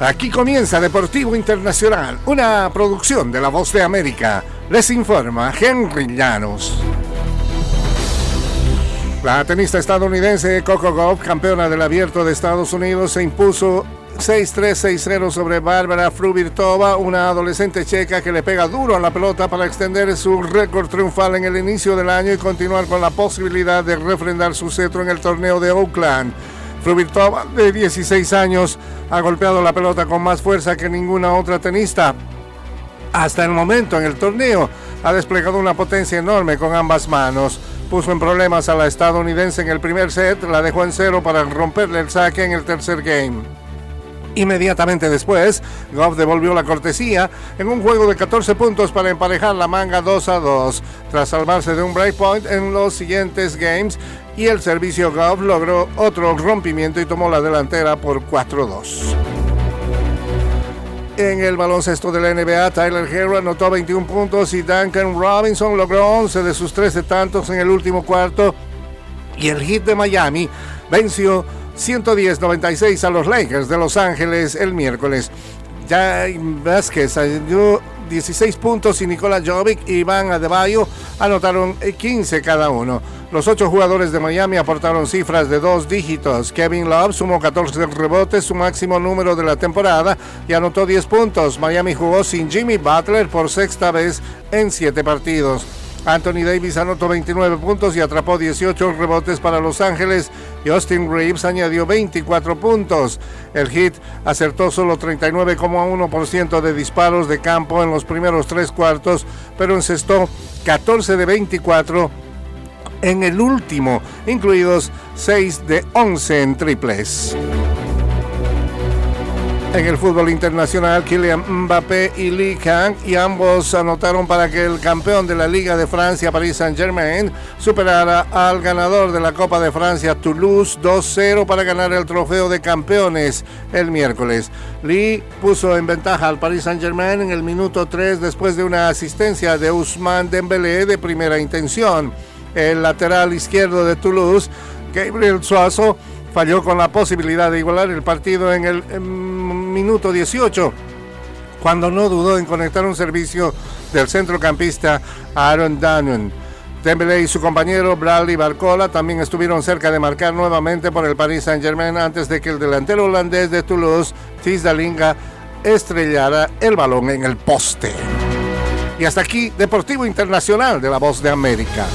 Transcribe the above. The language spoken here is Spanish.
Aquí comienza Deportivo Internacional, una producción de La Voz de América. Les informa Henry Llanos. La tenista estadounidense Coco Gauff, campeona del Abierto de Estados Unidos, se impuso 6-3-6-0 sobre Bárbara Fruvirtova, una adolescente checa que le pega duro a la pelota para extender su récord triunfal en el inicio del año y continuar con la posibilidad de refrendar su cetro en el torneo de Oakland. Fruvirtova, de 16 años, ha golpeado la pelota con más fuerza que ninguna otra tenista. Hasta el momento en el torneo ha desplegado una potencia enorme con ambas manos. Puso en problemas a la estadounidense en el primer set, la dejó en cero para romperle el saque en el tercer game. Inmediatamente después, Goff devolvió la cortesía en un juego de 14 puntos para emparejar la manga 2 a 2. Tras salvarse de un breakpoint en los siguientes games, y el servicio Goff logró otro rompimiento y tomó la delantera por 4-2. En el baloncesto de la NBA, Tyler Hero anotó 21 puntos y Duncan Robinson logró 11 de sus 13 tantos en el último cuarto. Y el hit de Miami venció 110-96 a los Lakers de Los Ángeles el miércoles. Jay Vázquez ayudó 16 puntos y Nicola Jovic y Iván Adebayo anotaron 15 cada uno. Los ocho jugadores de Miami aportaron cifras de dos dígitos. Kevin Love sumó 14 rebotes, su máximo número de la temporada, y anotó 10 puntos. Miami jugó sin Jimmy Butler por sexta vez en siete partidos. Anthony Davis anotó 29 puntos y atrapó 18 rebotes para Los Ángeles y Austin Reeves añadió 24 puntos. El Heat acertó solo 39,1% de disparos de campo en los primeros tres cuartos, pero encestó 14 de 24 en el último, incluidos 6 de 11 en triples. En el fútbol internacional, Kylian Mbappé y Lee Kang, y ambos anotaron para que el campeón de la Liga de Francia, Paris Saint-Germain, superara al ganador de la Copa de Francia, Toulouse, 2-0 para ganar el trofeo de campeones el miércoles. Lee puso en ventaja al Paris Saint-Germain en el minuto 3 después de una asistencia de Ousmane Dembélé de primera intención el lateral izquierdo de Toulouse, Gabriel Suazo, falló con la posibilidad de igualar el partido en el minuto 18, cuando no dudó en conectar un servicio del centrocampista Aaron Dannon. Dembélé y su compañero Bradley Barcola también estuvieron cerca de marcar nuevamente por el Paris Saint-Germain antes de que el delantero holandés de Toulouse, Tisdalinga, estrellara el balón en el poste. Y hasta aquí, Deportivo Internacional de la Voz de América.